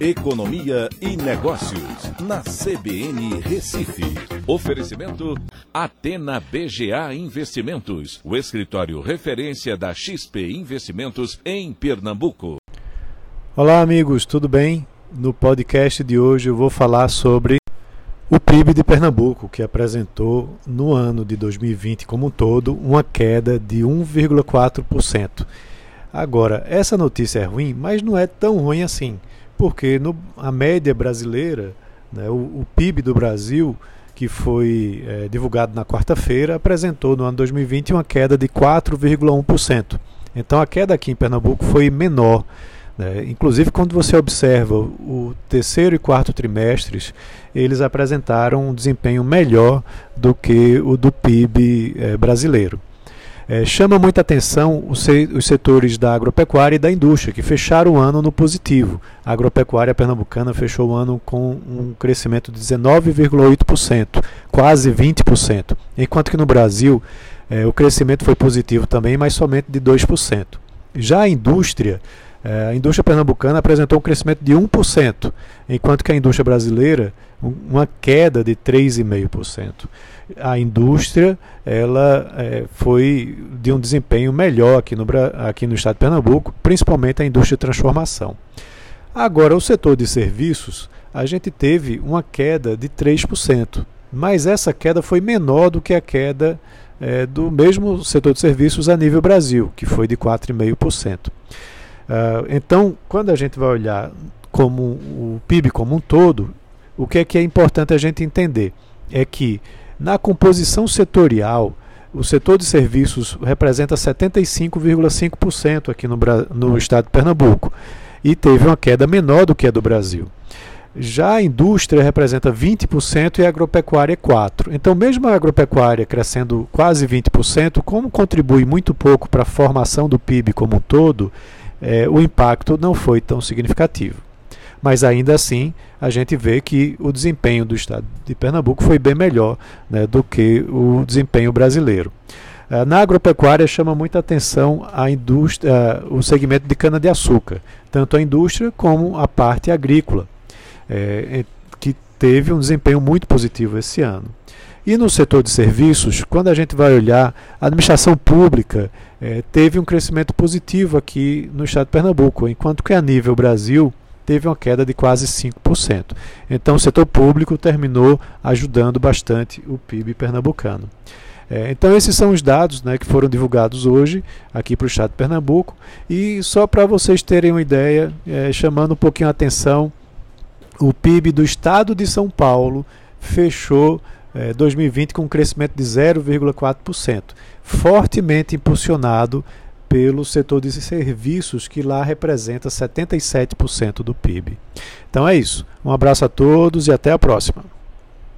Economia e Negócios, na CBN Recife. Oferecimento Atena BGA Investimentos, o escritório referência da XP Investimentos em Pernambuco. Olá, amigos, tudo bem? No podcast de hoje eu vou falar sobre o PIB de Pernambuco, que apresentou no ano de 2020 como um todo uma queda de 1,4%. Agora, essa notícia é ruim, mas não é tão ruim assim porque no, a média brasileira, né, o, o, PIB do Brasil, que foi é, divulgado na quarta-feira, apresentou no ano 2020 uma queda de 4,1%. Então a queda aqui em Pernambuco foi menor. Né? Inclusive, quando você observa o terceiro e quarto trimestres, eles apresentaram um desempenho melhor do que o do PIB é, brasileiro. É, chama muita atenção os, setores da agropecuária e da indústria, que fecharam o ano no positivo. A agropecuária pernambucana fechou o ano com um crescimento de 19,8%, quase 20%, enquanto que no Brasil é, o crescimento foi positivo também, mas somente de 2%. Já a indústria, a indústria pernambucana apresentou um crescimento de 1%, enquanto que a indústria brasileira uma queda de 3,5%. A indústria ela é, foi de um desempenho melhor aqui no, aqui no estado de Pernambuco, principalmente a indústria de transformação. Agora, o setor de serviços, a gente teve uma queda de 3%, mas essa queda foi menor do que a queda é, do mesmo setor de serviços a nível Brasil, que foi de 4,5%. Uh, então, quando a gente vai olhar como o PIB como um todo, o que é que é importante a gente entender? É que na composição setorial, o setor de serviços representa 75,5% aqui no, no estado de Pernambuco e teve uma queda menor do que a do Brasil. Já a indústria representa 20% e a agropecuária 4%. Então, mesmo a agropecuária crescendo quase 20%, como contribui muito pouco para a formação do PIB como um todo, é, o impacto não foi tão significativo mas ainda assim a gente vê que o desempenho do estado de Pernambuco foi bem melhor né, do que o desempenho brasileiro. Uh, na agropecuária chama muita atenção a indústria, uh, o segmento de cana-de-açúcar, tanto a indústria como a parte agrícola, é, teve um desempenho muito positivo esse ano. E no setor de serviços, quando a gente vai olhar, a administração pública é, teve um crescimento positivo aqui no estado de Pernambuco, enquanto que a nível Brasil teve uma queda de quase 5%. Então, o setor público terminou ajudando bastante o PIB pernambucano. É, então, esses são os dados né, que foram divulgados hoje aqui para o estado de Pernambuco. E só para vocês terem uma ideia, é, chamando um pouquinho a atenção, o PIB do estado de São Paulo fechou é, 2020 com um crescimento de 0,4%, fortemente impulsionado pelo setor de serviços, que lá representa 77% do PIB. Então é isso. Um abraço a todos e até a próxima.